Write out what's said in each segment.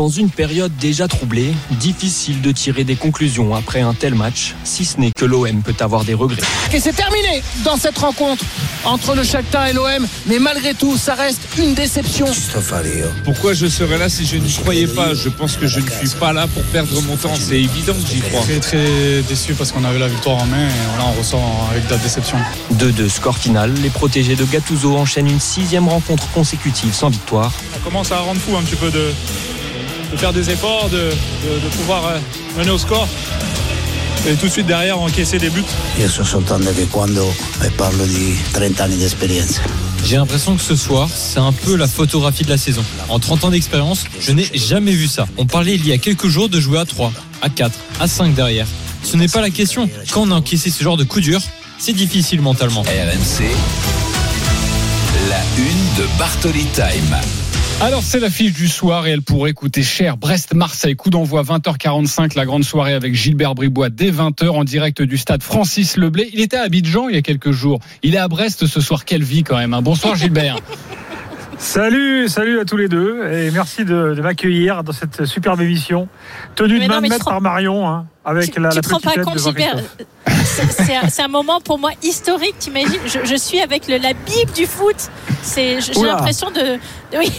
Dans une période déjà troublée, difficile de tirer des conclusions après un tel match, si ce n'est que l'OM peut avoir des regrets. Et c'est terminé dans cette rencontre entre le Shakhtar et l'OM, mais malgré tout, ça reste une déception. Pourquoi je serais là si je n'y croyais pas? Je pense que je ne suis pas là pour perdre mon temps, c'est évident que j'y crois. Très très déçu parce qu'on avait la victoire en main et là on ressort avec de la déception. 2-2 score final, les protégés de Gattuso enchaînent une sixième rencontre consécutive sans victoire. Ça commence à rendre fou un petit peu de, de faire des efforts, de, de- de pouvoir euh, mener au score. Et tout de suite derrière encaisser des buts. Io sto soltanto che quando parlo di 30 anni di esperienza. J'ai l'impression que ce soir, c'est un peu la photographie de la saison. En 30 ans d'expérience, je n'ai jamais vu ça. On parlait il y a quelques jours de jouer à 3, à 4, à 5 derrière. Ce n'est pas la question. Quand on a encaissé ce genre de coup dur, c'est difficile mentalement. RMC. La une de Bartoli Time. Alors c'est l'affiche du soir et elle pourrait coûter cher. Brest-Marseille, coup d'envoi 20h45, la grande soirée avec Gilbert Bribois dès 20h en direct du stade Francis Leblé. Il était à Abidjan il y a quelques jours. Il est à Brest ce soir. Quelle vie quand même. hein. Bonsoir Gilbert. Salut, salut à tous les deux et merci de, de m'accueillir dans cette superbe émission tenue Mais de main rends- par Marion hein, avec tu, la, tu la te rends petite pas compte, Gilbert. C'est- un, c'est un moment pour moi historique, t'imagines? Je, je suis avec le, la Bible du foot. C'est- J'ai Oula. l'impression de, de- oui,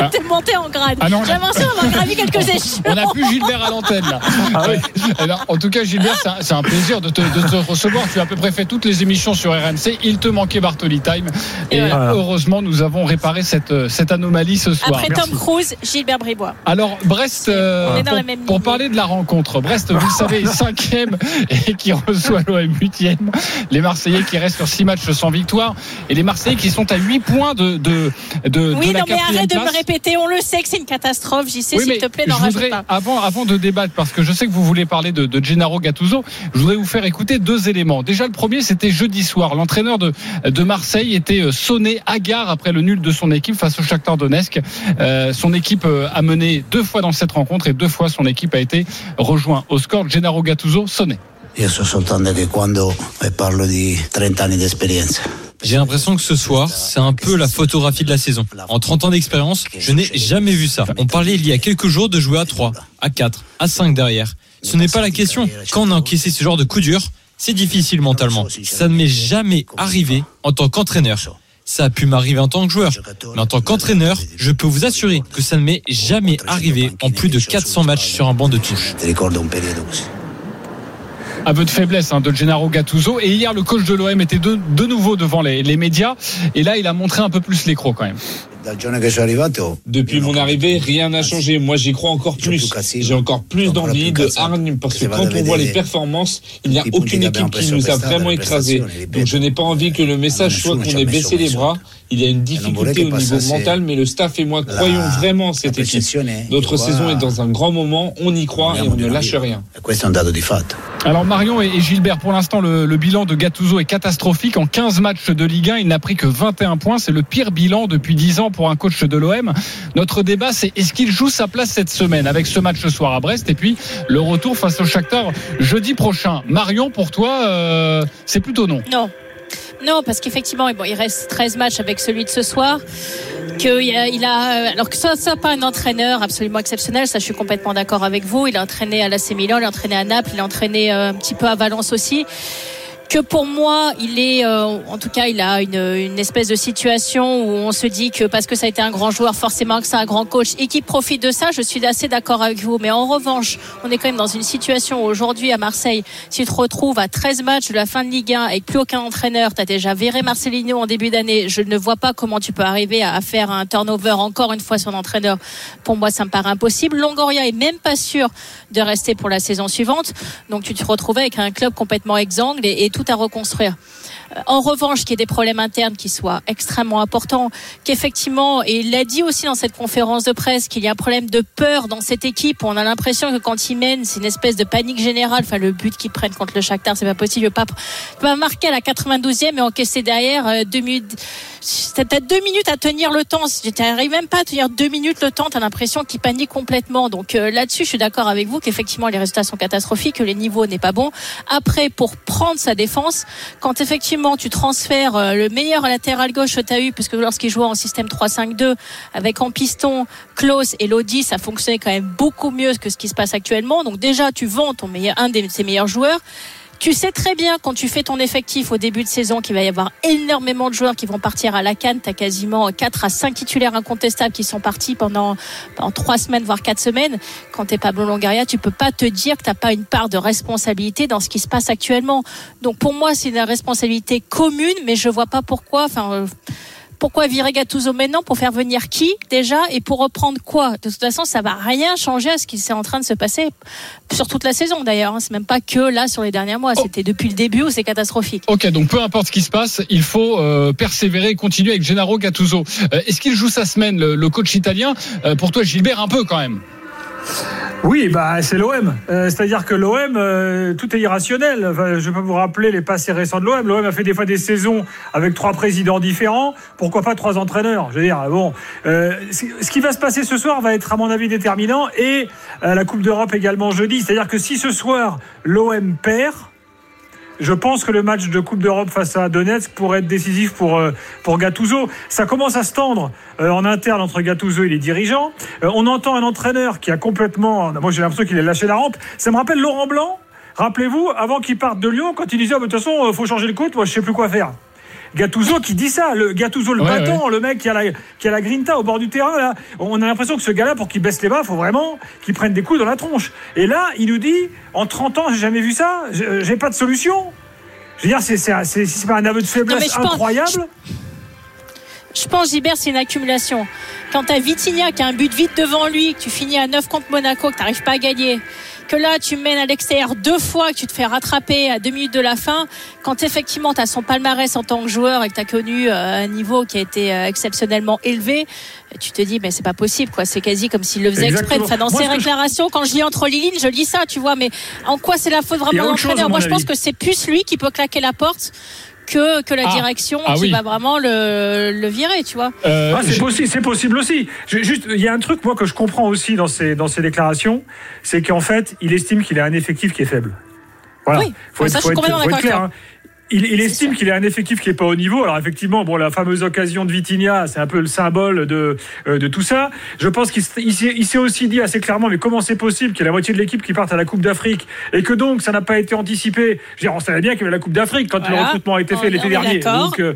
Ah. de monter en grade. Ah J'ai l'impression d'avoir gravi quelques échelons. On n'a plus Gilbert à l'antenne là. Alors, en tout cas Gilbert, c'est un, plaisir de te, de te recevoir. Tu as à peu près fait toutes les émissions sur RMC. Il te manquait Bartoli Time. Et, Et voilà. heureusement nous avons réparé cette, cette anomalie ce soir. Après Merci. Tom Cruise, Gilbert Bribois. Alors Brest, euh, est pour, parler de la rencontre, Brest, vous le savez, cinquième et qui reçoit l'OM huitième. Les Marseillais qui restent sur six matchs sans victoire et les Marseillais qui sont à huit points de de de, Oui, de la non, mais arrête de me place. Répéter. On le sait que c'est une catastrophe. J'y sais, Oui, s'il te plaît, n'en rajoute voudrais, pas. avant, avant de débattre, parce que je sais que vous voulez parler de, de Gennaro Gattuso, je voudrais vous faire écouter deux éléments. Déjà, le premier, c'était jeudi soir. L'entraîneur de, de Marseille était euh, sonné hagard après le nul de son équipe face au Shakhtar Donetsk. Euh, son équipe euh, a mené deux fois dans cette rencontre et deux fois son équipe a été rejoint au score. Gennaro Gattuso sonné. Io so soltanto che quando eh, parlo di 30 anni di esperienza. J'ai l'impression que ce soir, c'est un peu la photographie de la saison. En 30 ans d'expérience, je n'ai jamais vu ça. On parlait il y a quelques jours de jouer à 3, à 4, à 5 derrière. Ce n'est pas la question. Quand on a encaissé ce genre de coup dur, c'est difficile mentalement. Ça ne m'est jamais arrivé en tant qu'entraîneur. Ça a pu m'arriver en tant que joueur. Mais en tant qu'entraîneur, je peux vous assurer que ça ne m'est jamais arrivé en plus de 400 matchs sur un banc de touche. Un. Aveu de faiblesse hein, de Gennaro Gattuso. Et hier, le coach de l'OM était de, nouveau devant les, les médias. Et là, il a montré un peu plus l'écro quand même. Depuis mon arrivée, rien n'a changé. Moi, j'y crois encore plus. J'ai encore plus d'envie, de hargne, parce que quand on voit les performances, il n'y a aucune équipe qui nous a vraiment écrasés. Donc, je n'ai pas envie que le message soit qu'on ait baissé les bras. Il y a une difficulté au niveau mental, mais le staff et moi croyons vraiment en cette équipe. Notre saison est dans un grand moment, on y croit et on ne lâche rien. Alors Marion et et Gilbert, pour l'instant, le, le bilan de Gattuso est catastrophique. En 15 matchs de Ligue 1, il n'a pris que 21 points. C'est le pire bilan depuis 10 ans pour un coach de l'OM. Notre débat, c'est est-ce qu'il joue sa place cette semaine avec ce match ce soir à Brest et puis le retour face au Shakhtar jeudi prochain. Marion, pour toi, euh, c'est plutôt non. Non. Non, parce qu'effectivement, bon, il reste 13 matchs avec celui de ce soir. Que il a, il a- alors que ça, ça pas un entraîneur absolument exceptionnel, ça je suis complètement d'accord avec vous. Il a entraîné à l'AC Milan, il a entraîné à Naples, il a entraîné euh, un petit peu à Valence aussi. Que pour moi, il est, euh, en tout cas, il a une, une espèce de situation où on se dit que parce que ça a été un grand joueur, forcément que c'est un grand coach et qui profite de ça. Je suis assez d'accord avec vous. Mais en revanche, on est quand même dans une situation aujourd'hui à Marseille, si tu te retrouves à 13 matchs de la fin de Ligue 1 avec plus aucun entraîneur, tu as déjà viré Marcelino en début d'année. Je ne vois pas comment tu peux arriver à faire un turnover encore une fois sur l'entraîneur. Pour moi, ça me paraît impossible. Longoria est même pas sûr de rester pour la saison suivante. Donc tu te retrouves avec un club complètement exsangue et, et tout tout à reconstruire. Euh, en revanche, qu'il y ait des problèmes internes qui soient extrêmement importants, qu'effectivement, et il l'a dit aussi dans cette conférence de presse, qu'il y a un problème de peur dans cette équipe. On a l'impression que quand ils mènent, c'est une espèce de panique générale. Enfin, le but qu'ils prennent contre le Shakhtar, c'est pas possible. Pas, pas marquer à la 92e et encaisser derrière euh, deux minutes. T'as deux minutes à tenir le temps. T'arrives même pas à tenir deux minutes le temps. T'as l'impression qu'ils paniquent complètement. Donc euh, là-dessus, je suis d'accord avec vous qu'effectivement les résultats sont catastrophiques, que les niveaux n'est pas bon. Après, pour prendre sa défense, quand effectivement tu transfères euh, le meilleur latéral gauche que tu as eu, puisque lorsqu'il jouait en système 3-5-2 avec en piston Klaus et Lodi, ça fonctionnait quand même beaucoup mieux que ce qui se passe actuellement. Donc déjà, tu vends ton meilleur, un de ses meilleurs joueurs. Tu sais très bien quand tu fais ton effectif au début de saison qu'il va y avoir énormément de joueurs qui vont partir à la canne. Tu as quasiment 4 à 5 titulaires incontestables qui sont partis pendant, pendant 3 semaines, voire 4 semaines. Quand tu es Pablo Longaria, tu peux pas te dire que tu pas une part de responsabilité dans ce qui se passe actuellement. Donc pour moi, c'est une responsabilité commune, mais je vois pas pourquoi. Enfin, euh, pourquoi virer Gattuso maintenant Pour faire venir qui déjà Et pour reprendre quoi De toute façon, ça va rien changer à ce qui s'est en train de se passer sur toute la saison d'ailleurs. Hein. C'est même pas que là sur les derniers mois. Oh. C'était depuis le début où c'est catastrophique. Ok, donc peu importe ce qui se passe, il faut euh, persévérer et continuer avec Gennaro Gattuso. Euh, est-ce qu'il joue sa semaine, le, coach italien? Euh, Pour toi, Gilbert, un peu quand même. Oui, bah c'est l'OM. Euh, c'est-à-dire que l'OM, euh, tout est irrationnel. je peux vous rappeler les passés récents de l'OM. L'OM a fait des fois des saisons avec trois présidents différents. Pourquoi pas trois entraîneurs? Je veux dire, bon, euh, ce qui va se passer ce soir va être à mon avis déterminant et la Coupe d'Europe également jeudi. C'est-à-dire que si ce soir l'OM perd, je pense que le match de Coupe d'Europe face à Donetsk pourrait être décisif pour, euh, pour Gattuso. Ça commence à se tendre euh, en interne entre Gattuso et les dirigeants. Euh, on entend un entraîneur qui a complètement. Moi, j'ai l'impression qu'il a lâché la rampe. Ça me rappelle Laurent Blanc. Rappelez-vous, avant qu'il parte de Lyon, quand il disait ah, de toute façon, il faut changer le coach, moi, je sais plus quoi faire. Gattuso qui dit ça, le Gattuso le bâton, le mec qui a la qui a la grinta au bord du terrain là. On a l'impression que ce gars-là pour qu'il baisse les bras, faut vraiment qu'il prenne des coups dans la tronche. Et là, il nous dit en 30 ans, j'ai jamais vu ça, j'ai pas de solution. Je veux dire, c'est c'est pas un aveu de faiblesse incroyable. je, pense, Gilbert, c'est une accumulation. Quand t'as Vitinha qui a un but vite devant lui, que tu finis à 9 contre Monaco, que t'arrives pas à gagner, que là tu mènes à l'extérieur deux fois, que tu te fais rattraper à deux minutes de la fin, quand effectivement tu as son palmarès en tant que joueur et que tu as connu euh, un niveau qui a été euh, exceptionnellement élevé, tu te dis mais c'est pas possible quoi, c'est quasi comme s'il le faisait exprès. Enfin, dans ses déclarations, quand je lis entre les lignes, je lis ça, tu vois, mais en quoi c'est la faute vraiment de l'entraîneur? Moi je pense que c'est plus lui qui peut claquer la porte que, que la ah. direction ah qui va vraiment le, le, virer, tu vois. Euh, ah, c'est possible, c'est possible aussi. Juste, il y a un truc moi que je comprends aussi dans ces dans ces déclarations, c'est qu'en fait, il estime qu'il a un effectif qui est faible. Voilà. Oui, faut, ça, faut, être, faut être clair. Hein il, estime qu'il a un effectif qui n'est pas au niveau. Alors effectivement, bon, la fameuse occasion de Vitinha, c'est un peu le symbole de, euh, de tout ça. Je pense qu'il s'est aussi dit assez clairement, mais comment c'est possible qu'il y ait la moitié de l'équipe qui parte à la Coupe d'Afrique et que donc ça n'a pas été anticipé? Je veux dire, on savait bien qu'il y avait la Coupe d'Afrique quand le recrutement a été fait l'été dernier. Donc euh,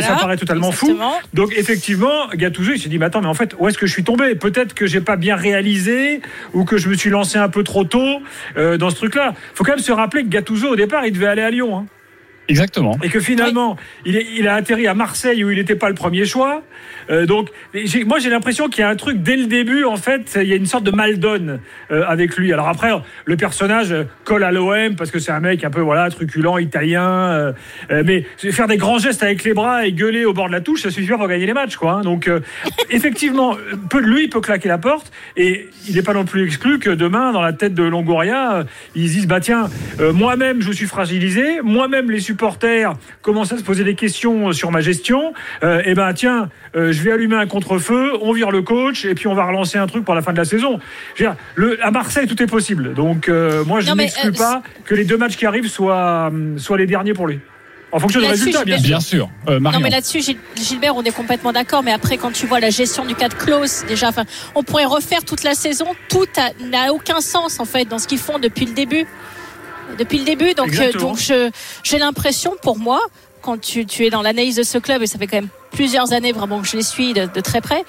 ça paraît totalement fou. Donc effectivement, Gattuso, il s'est dit, mais attends, mais en fait, où est-ce que je suis tombé? Peut-être que j'ai pas bien réalisé ou que je me suis lancé un peu trop tôt euh, dans ce truc-là. Faut quand même se rappeler que Gattuso, au départ, il devait aller à Lyon. Hein. Exactement. Et que finalement, il, est, il, a atterri à Marseille où il n'était pas le premier choix. Euh, donc, moi, j'ai l'impression qu'il y a un truc dès le début, en fait, il y a une sorte de mal donne euh, avec lui. Alors après, le personnage colle à l'OM parce que c'est un mec un peu, voilà, truculent, italien. Euh, mais faire des grands gestes avec les bras et gueuler au bord de la touche, ça suffit pour gagner les matchs, quoi. Hein. Donc, effectivement, peu de lui peut claquer la porte et il n'est pas non plus exclu que demain, dans la tête de Longoria, ils disent, bah tiens, moi-même, je suis fragilisé, moi-même, les supporters commencent à se poser des questions sur ma gestion. et ben tiens, vais allumer un contre-feu, on vire le coach et puis on va relancer un truc pour la fin de la saison. le, à Marseille, tout est possible. Donc euh, moi, je n'exclus euh, pas que les deux matchs qui arrivent soient, euh, soient les derniers pour lui. En fonction du résultat, bien, bien sûr. non, mais là-dessus, Gilbert, on est complètement d'accord. Mais après, quand tu vois la gestion du cas de Klaus, déjà, on pourrait refaire toute la saison. Tout n'a aucun sens, en fait, dans ce qu'ils font depuis le début. Depuis le début. Donc, donc j'ai l'impression, pour moi, quand tu, es dans l'analyse de ce club, et ça fait quand même plusieurs années vraiment que je les suis de, très près,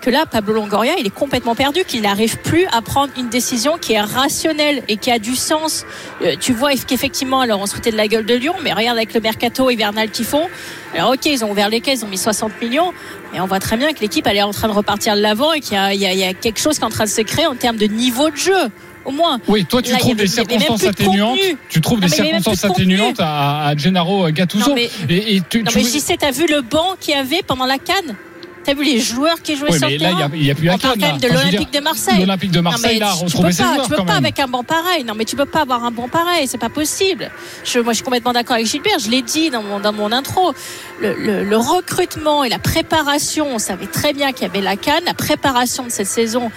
que là, Pablo Longoria, il est complètement perdu, qu'il n'arrive plus à prendre une décision qui est rationnelle et qui a du sens. Euh, tu vois qu'effectivement, alors on se foutait de la gueule de Lyon, mais regarde avec le mercato hivernal qu'ils font. Alors ok, ils ont ouvert les caisses, ils ont mis 60 millions, mais on voit très bien que l'équipe elle est en train de repartir de l'avant et qu'il y, y, a quelque chose qui est en train de se créer en termes de niveau de jeu au moins. Oui, toi tu Là, trouves des circonstances de atténuantes. Tu trouves des Non, circonstances de atténuantes à, à Gennaro Gattuso. Non, mais- et, et tu, Non tu- mais t'as vu le banc qu'il y avait pendant la canne? T'as vu les joueurs qui jouaient Oui, sur mais le là, terrain a- il y a plus On là. même de l'Olympique de Marseille. l'Olympique de Marseille, Non, là, retrouver peux ses pas, joueurs, Tu peux quand pas même. avec un banc pareil. Non, mais tu peux pas avoir un banc pareil. C'est pas possible. Je, moi, je suis complètement d'accord avec Gilbert. Je l'ai dit dans mon, dans mon intro. Le, le- le recrutement et la préparation, on savait très bien qu'il y avait la canne. La préparation de cette saison,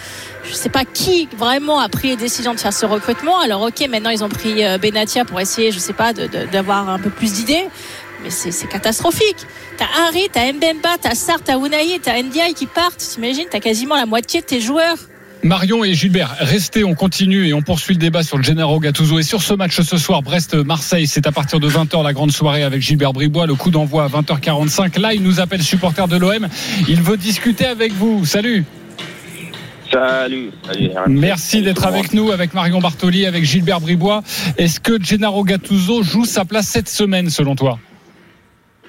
je sais pas qui vraiment a pris les décisions de faire ce recrutement. Alors, ok, maintenant ils ont pris euh, Benatia pour essayer, je sais pas, d'avoir un peu plus d'idées. Mais c'est catastrophique. T'as Harry, t'as Mbemba, t'as Sarr, t'as Unai, t'as Ndiaye qui partent. T'imagines, t'as quasiment la moitié de tes joueurs. Marion et Gilbert, restez, on continue et on poursuit le débat sur le Gennaro Gattuso. Et sur ce match ce soir, Brest-Marseille, c'est à partir de 20h la grande soirée avec Gilbert Bribois. Le coup d'envoi à 20h45. Là, il nous appelle supporter de l'OM. Il veut discuter avec vous. Salut. Salut, salut. Merci d'être avec nous, avec Marion Bartoli, avec Gilbert Bribois. Est-ce que Gennaro Gattuso joue sa place cette semaine, selon toi?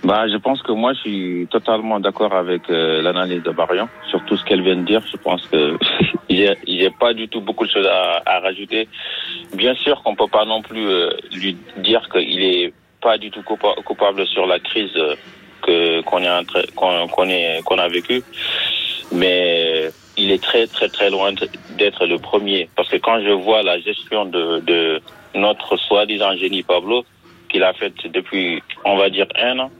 Bah, je pense que moi, je suis totalement d'accord avec euh, l'analyse de Marion sur tout ce qu'elle vient de dire. Je pense que j'ai pas du tout beaucoup de choses à, rajouter. Bien sûr qu'on peut pas non plus euh, lui dire qu'il est pas du tout coupa- coupable sur la crise euh, que qu'on est qu'on est qu'on a vécue, mais il est très très très loin d'être le premier parce que quand je vois la gestion de, de notre soi-disant génie Pablo qu'il a faite depuis on va dire un an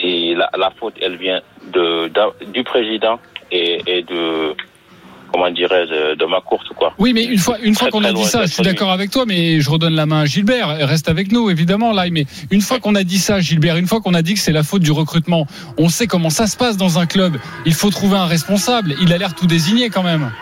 c'est la, la faute, elle vient de, du président et, et de comment dirais-je de ma course quoi. Oui, mais une fois, une fois qu'on a dit ça, je suis d'accord avec toi, mais je redonne la main à Gilbert. Reste avec nous, évidemment, là. Mais une fois qu'on a dit ça, Gilbert, une fois qu'on a dit que c'est la faute du recrutement, on sait comment ça se passe dans un club. Il faut trouver un responsable. Il a l'air tout désigné quand même.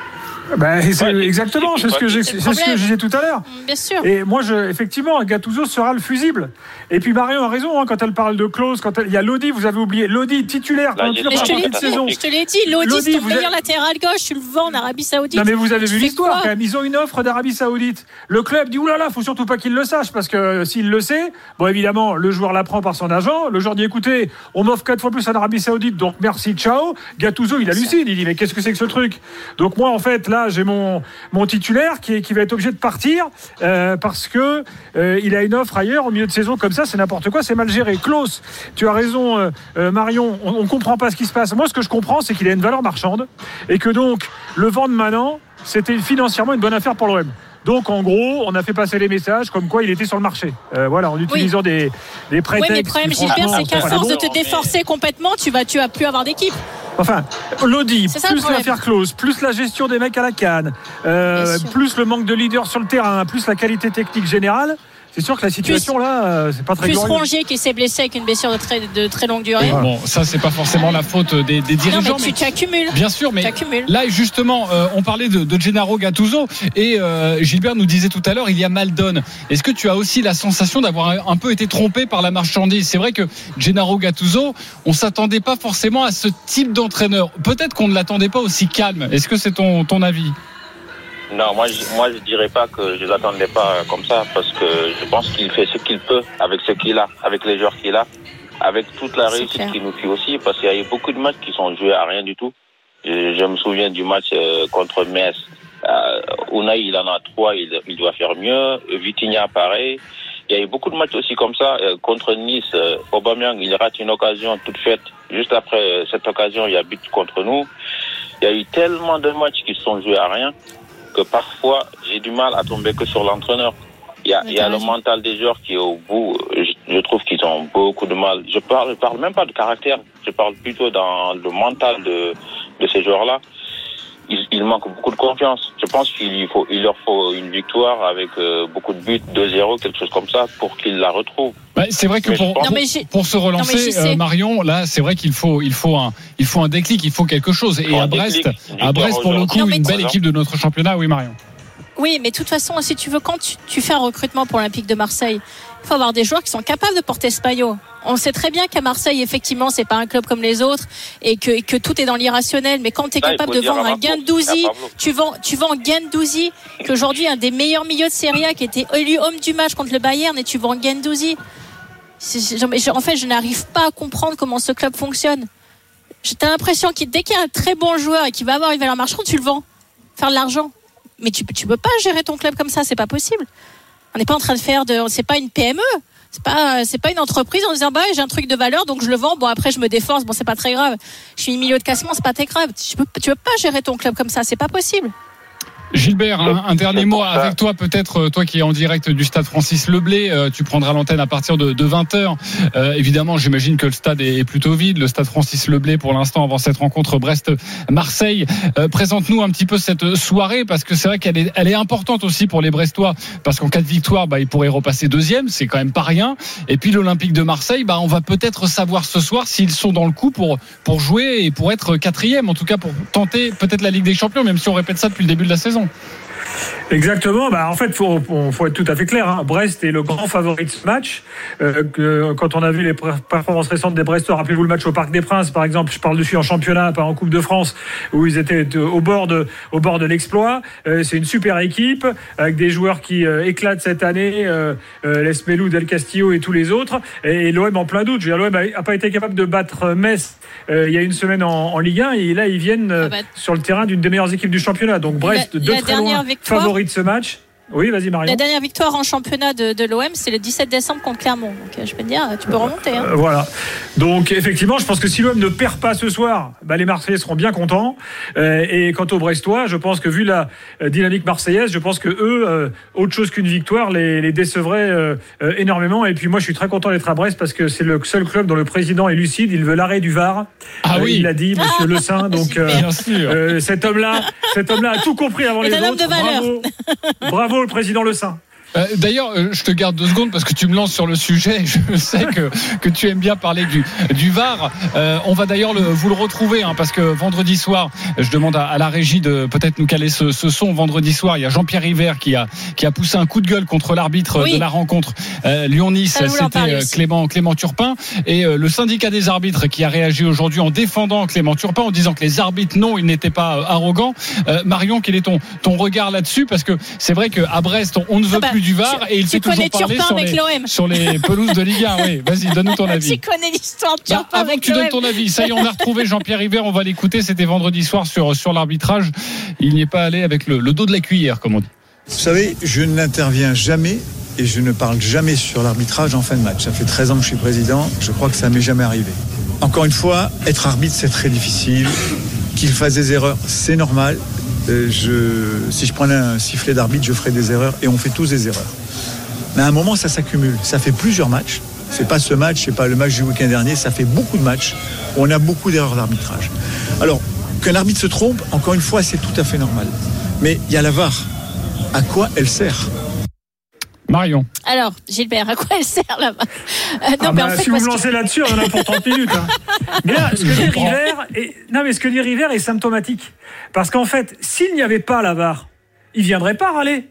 Ben, c'est exactement, c'est ce que j'ai- c'est ce que je disais tout à l'heure. Mm, Bien sûr. Et moi, je, effectivement, Gattuso sera le fusible. Et puis Marion a raison hein, quand elle parle de clause. Quand elle- il y a Lodi, vous avez oublié Lodi titulaire Là, quand j'ai il Mais je te l'ai de saison. dit, je te l'ai dit, Lodi, Lodi, c'est ton meilleur avez- latéral gauche, tu le vends en Arabie Saoudite. Non mais vous avez Tu vu l'histoire quand même. Ils ont une offre d'Arabie Saoudite. Le club dit oulala, faut surtout pas qu'il le sache parce que s'il le sait, bon évidemment le joueur l'apprend par son agent. Le joueur dit écoutez, on m'offre quatre fois plus en Arabie Saoudite, donc merci, ciao. Gattuso il hallucine, il dit mais qu'est-ce que c'est que ce truc? Donc moi en fait là j'ai mon mon titulaire qui, qui va être obligé de partir euh, parce que euh, il a une offre ailleurs au milieu de saison comme ça, c'est n'importe quoi, c'est mal géré. Klaus, tu as raison euh, Marion, on, on comprend pas ce qui se passe. Moi ce que je comprends c'est qu'il a une valeur marchande et que donc le vendre maintenant c'était financièrement une bonne affaire pour l'OM. Donc en gros, on a fait passer les messages comme quoi il était sur le marché. Euh, voilà, en utilisant des, des Oui, prétextes. mais le problème, Gilbert, c'est qu'à force de te déforcer complètement, tu vas, tu vas plus avoir d'équipe. Enfin, Lodi, plus l'affaire close, plus la gestion des mecs à la canne, euh, plus le manque de leader sur le terrain, plus la qualité technique générale. C'est sûr que la situation là, euh, c'est pas très Plus glorieux. Rongier qui s'est blessé avec une blessure de très, de très longue durée. Bon, ça, c'est pas forcément la faute des, des Non, dirigeants. mais tu, tu accumules. Bien sûr, mais Tu accumules. là justement, euh, on parlait de, de Gennaro Gattuso et euh, Gilbert nous disait tout à l'heure, il y a Maldon. Est-ce que tu as aussi la sensation d'avoir un, un peu été trompé par la marchandise? C'est vrai que Gennaro Gattuso, on s'attendait pas forcément à ce type d'entraîneur. Peut-être qu'on ne l'attendait pas aussi calme. Est-ce que c'est ton, ton avis? Non, moi je, moi je dirais pas que je l'attendais pas comme ça parce que je pense qu'il fait ce qu'il peut avec ce qu'il a, avec les joueurs qu'il a, avec toute la réussite clair. qui nous suit aussi parce qu'il y a eu beaucoup de matchs qui sont joués à rien du tout. Je, je me souviens du match euh, contre Metz. Euh, Unai, il en a trois, il, il doit faire mieux. Vitinha, pareil. Il y a eu beaucoup de matchs aussi comme ça. Euh, contre Nice, euh, Aubameyang, il rate une occasion toute faite. Juste après cette occasion, il y a but contre nous. Il y a eu tellement de matchs qui sont joués à rien que parfois j'ai du mal à tomber que sur l'entraîneur. Il y a, y le mental des joueurs qui est au bout. Je, je trouve qu'ils ont beaucoup de mal. Je parle, je parle même pas de caractère. Je parle plutôt dans le mental de, de ces joueurs-là. Il, il manque beaucoup de confiance. Je pense qu'il faut, il leur faut une victoire avec euh, beaucoup de buts, 2-0, quelque chose comme ça, pour qu'ils la retrouvent. Ouais, c'est vrai que Mais pour, pense- Non, mais j'ai- pour se relancer, euh, Marion, là, c'est vrai qu'il faut, il faut un, il faut un déclic, il faut quelque chose. Et à Brest, déclic, à Brest pour le coup, Non, une belle équipe de notre championnat, oui, Marion. Oui, mais de toute façon, si tu veux, quand tu, tu fais un recrutement pour l'Olympique de Marseille, il faut avoir des joueurs qui sont capables de porter ce maillot. On sait très bien qu'à Marseille, effectivement, c'est pas un club comme les autres et que, et que tout est dans l'irrationnel. Mais quand tu es capable de vendre un Pablo. tu vends, tu vends Gendouzi, qui aujourd'hui est un des meilleurs milieux de Serie A, qui était élu homme du match contre le Bayern, et tu vends je- En fait, je n'arrive pas à comprendre comment ce club fonctionne. J'ai l'impression que dès qu'il y a un très bon joueur et qu'il va avoir une valeur marchande, tu le vends. Faire de l'argent. mais tu, tu peux pas gérer ton club comme ça, c'est pas possible. On n'est pas en train de faire de, c'est pas une PME. C'est pas, c'est pas une entreprise en disant bah j'ai un truc de valeur donc je le vends. Bon après je me déforce. Bon c'est pas très grave. Je suis milieu de classement, c'est pas très grave. Tu peux, tu peux pas gérer ton club comme ça, c'est pas possible. Gilbert, un, un dernier mot avec toi, peut-être euh, toi qui es en direct du stade Francis Leblé, euh, tu prendras l'antenne à partir de, de 20h. Euh, évidemment, j'imagine que le stade est, est plutôt vide, le stade Francis Leblé pour l'instant avant cette rencontre Brest-Marseille. Euh, Présente-nous un petit peu cette soirée parce que c'est vrai qu'elle est, elle est importante aussi pour les Brestois parce qu'en cas de victoire, bah, ils pourraient repasser deuxième, c'est quand même pas rien. Et puis l'Olympique de Marseille, bah, on va peut-être savoir ce soir s'ils sont dans le coup pour pour jouer et pour être quatrième, en tout cas pour tenter peut-être la Ligue des Champions, même si on répète ça depuis le début de la saison. saison. Exactement. Bah, en fait, faut, faut être tout à fait clair. Hein. Brest est le grand favori de ce match. Euh, que, quand on a vu les performances récentes des Brestois, rappelez-vous le match au Parc des Princes, par exemple. Je parle dessus en championnat, pas en Coupe de France, où ils étaient au bord de, au bord de l'exploit. Euh, c'est une super équipe avec des joueurs qui euh, éclatent cette année, euh, euh Lesmelou, Del Castillo et tous les autres. Et, et l'OM en plein doute. L'OM a, a, pas été capable de battre Metz euh, il y a une semaine en, en, Ligue 1 et là ils viennent ah bah, sur le terrain d'une des meilleures équipes du championnat. Donc Brest, la, de la très loin, victoire. Favori de ce match. Oui, vas-y Marion. La dernière victoire en championnat de, de l'OM, c'est le 17 décembre contre Clermont. Donc je peux te dire, tu peux remonter. Hein. Euh, voilà. Donc effectivement, je pense que si l'OM ne perd pas ce soir, bah, les Marseillais seront bien contents. Euh, et quant aux Brestois, je pense que vu la dynamique marseillaise, je pense que eux, euh, autre chose qu'une victoire, les, les décevrait euh, énormément. Et puis moi, je suis très content d'être à Brest parce que c'est le seul club dont le président est lucide. Il veut l'arrêt du Var. Ah oui. Il l'a dit, Monsieur Le Saint. Donc cet homme-là, cet homme-là a tout compris avant les autres. Bravo. Bravo le président Le Saint. Euh, D'ailleurs, euh, je te garde deux secondes parce que tu me lances sur le sujet. Je sais que, que tu aimes bien parler du, du VAR. Euh, on va d'ailleurs vous le retrouver hein, parce que vendredi soir, je demande à, à la régie de peut-être nous caler ce, ce, son. Vendredi soir, il y a Jean-Pierre River qui a, qui a poussé un coup de gueule contre l'arbitre oui. de la rencontre euh, Lyon-Nice. C'était Clément, Clément Turpin. Et le syndicat des arbitres qui a réagi aujourd'hui en défendant Clément Turpin, en disant que les arbitres, non, ils n'étaient pas arrogants. Marion, quel est ton, ton regard là-dessus? Parce que c'est vrai qu'à Brest, on, on ne veut ah bah, plus du VAR et il fait toujours parler sur les, sur les, pelouses de Ligue 1. Oui, vas-y, donne-nous ton avis. Tu connais l'histoire de bah, Avant que tu donnes ton avis, ça y est, on a retrouvé Jean-Pierre River, on va l'écouter. C'était vendredi soir sur, sur l'arbitrage. Il n'y est pas allé avec le, le dos de la cuillère, comme on dit. Vous savez, je n'interviens jamais et je ne parle jamais sur l'arbitrage en fin de match. Ça fait 13 ans que je suis président, je crois que ça m'est jamais arrivé. Encore une fois, être arbitre, c'est très difficile. Qu'il fasse des erreurs, c'est normal. Si je prenais un sifflet d'arbitre, je ferais des erreurs et on fait tous des erreurs. Mais à un moment, ça s'accumule. Ça fait plusieurs matchs. C'est pas ce match, c'est pas le match du week-end dernier. Ça fait beaucoup de matchs. Où on a beaucoup d'erreurs d'arbitrage. Alors, qu'un arbitre se trompe, encore une fois, c'est tout à fait normal. Mais il y a la VAR. À quoi elle sert? Marion. Alors, Gilbert, à quoi elle sert là-bas euh, ah bah, en fait, Si vous me lancez que... là-dessus, on en a pour 30 minutes. Hein. Mais là, ce que dit River est... Non, mais ce que dit River est symptomatique. Parce qu'en fait, s'il n'y avait pas la VAR, il viendrait pas râler.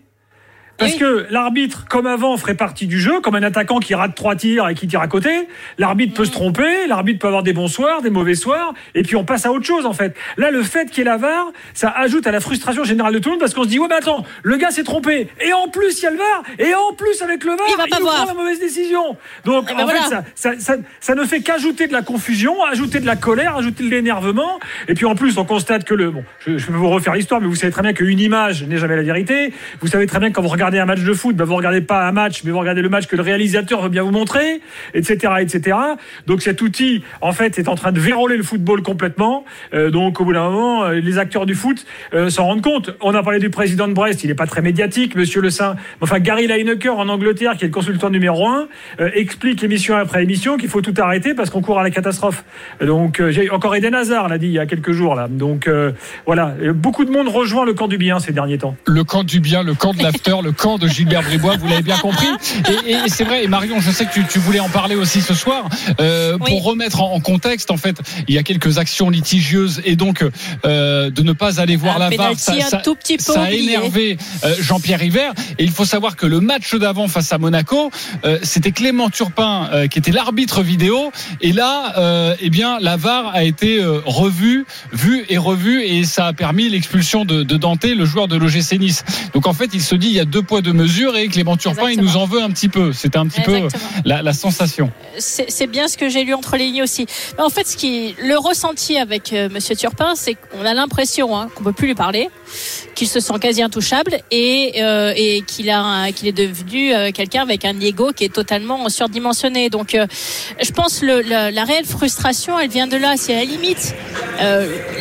Parce oui. que l'arbitre, comme avant, ferait partie du jeu, comme un attaquant qui rate trois tirs et qui tire à côté. L'arbitre peut se tromper, l'arbitre peut avoir des bons soirs, des mauvais soirs, et puis on passe à autre chose en fait. Là, le fait qu'il y ait la VAR, ça ajoute à la frustration générale de tout le monde parce qu'on se dit ouais mais attends, le gars s'est trompé, et en plus il y a le VAR, et en plus avec le VAR, il, va il pas nous voir. prend la mauvaise décision. Donc eh en ben fait, voilà. ça, ça, ça, ça, ne fait qu'ajouter de la confusion, ajouter de la colère, ajouter de l'énervement, et puis en plus on constate que le bon, je, je vais vous refaire l'histoire, mais vous savez très bien qu'une image n'est jamais la vérité. Vous savez très bien que quand vous regardez un match de foot, ben vous regardez pas un match, mais vous regardez le match que le réalisateur veut bien vous montrer, etc., etc. Donc cet outil, en fait, est en train de verrouiller le football complètement. Euh, donc au bout d'un moment, euh, les acteurs du foot euh, s'en rendent compte. On a parlé du président de Brest, il n'est pas très médiatique, Monsieur Le Saint. Enfin, Gary Lineker en Angleterre, qui est le consultant numéro un, explique émission après émission qu'il faut tout arrêter parce qu'on court à la catastrophe. Donc j'ai encore Eden Hazard l'a dit il y a quelques jours là. Donc voilà, beaucoup de monde rejoint le camp du bien ces derniers temps. Le camp du bien, le camp de l'after, le camp de Gilbert Bribois vous l'avez bien compris. Et, c'est vrai, et Marion, je sais que tu, tu, voulais en parler aussi ce soir. Euh, oui. Pour remettre en, en, contexte, en fait, il y a quelques actions litigieuses et donc euh, de ne pas aller voir un la VAR, ça, ça, ça a énervé euh, Jean-Pierre River. Et il faut savoir que le match d'avant face à Monaco, c'était Clément Turpin qui était l'arbitre vidéo. Et là, eh bien, la VAR a été revue, vue et revue, et ça a permis l'expulsion de, de Dante, le joueur de l'OGC Nice. Donc en fait, il se dit il y a deux poids deux mesures et Clément Turpin, il nous en veut un petit peu. C'était un petit Exactement. peu la, la sensation. C'est bien ce que j'ai lu entre les lignes aussi. Mais en fait, ce qui, le ressenti avec euh, Monsieur Turpin, c'est qu'on a l'impression hein, qu'on peut plus lui parler. Qu'il se sent quasi intouchable et, euh, et qu'il est devenu euh, quelqu'un avec un ego qui est totalement surdimensionné. Donc, euh, je pense le, la, réelle frustration, elle vient de là. C'est à la limite,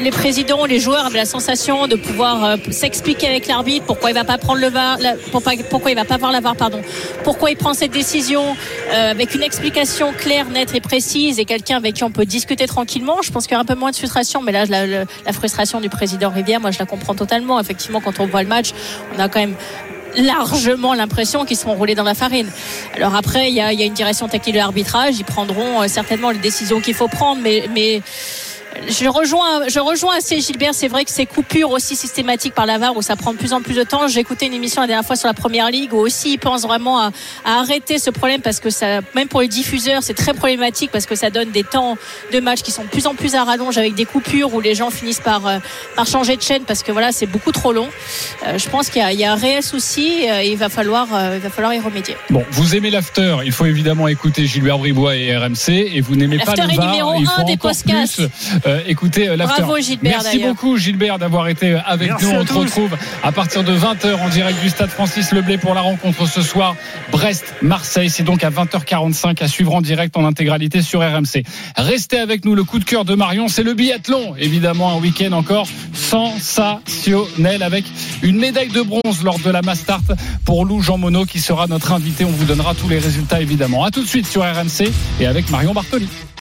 les présidents, les joueurs avaient la sensation de pouvoir s'expliquer avec l'arbitre pourquoi il va pas prendre le VAR, pourquoi, pourquoi il va pas voir la VAR, pardon, pourquoi il prend cette décision avec une explication claire, nette et précise et quelqu'un avec qui on peut discuter tranquillement. Je pense qu'il y a un peu moins de frustration, mais là, la, la frustration du président Rivière, moi, je la comprends totalement. Effectivement, quand on voit le match, on a quand même largement l'impression qu'ils seront roulés dans la farine. Alors après, il y a, une direction technique de l'arbitrage, ils prendront euh, certainement les décisions qu'il faut prendre, mais je rejoins, je rejoins assez Gilbert. C'est vrai que ces coupures aussi systématiques par la VAR où ça prend de plus en plus de temps. J'ai écouté une émission la dernière fois sur la première ligue où aussi ils pensent vraiment à, à, arrêter ce problème parce que ça, même pour les diffuseurs, c'est très problématique parce que ça donne des temps de match qui sont de plus en plus à rallonge avec des coupures où les gens finissent par, euh, par changer de chaîne parce que voilà, c'est beaucoup trop long. Euh, je pense qu'il y, y, a un réel souci euh, et il va falloir, il va falloir y remédier. Bon, vous aimez l'after. Il faut évidemment écouter Gilbert Bribois et RMC et vous n'aimez pas le VAR. numéro il faut 1 des plus euh, écoutez l'after. Bravo Gilbert. Merci beaucoup Gilbert d'avoir été avec Merci nous. On se retrouve à partir de 20h en direct du stade Francis Leblay pour la rencontre ce soir. Brest-Marseille, c'est donc à 20h45 à suivre en direct en intégralité sur RMC. Restez avec nous, le coup de cœur de Marion, c'est le biathlon. Évidemment, un week-end encore sensationnel avec une médaille de bronze lors de la Mastart pour Lou Jean Monod qui sera notre invité. On vous donnera tous les résultats évidemment. À tout de suite sur RMC et avec Marion Bartoli.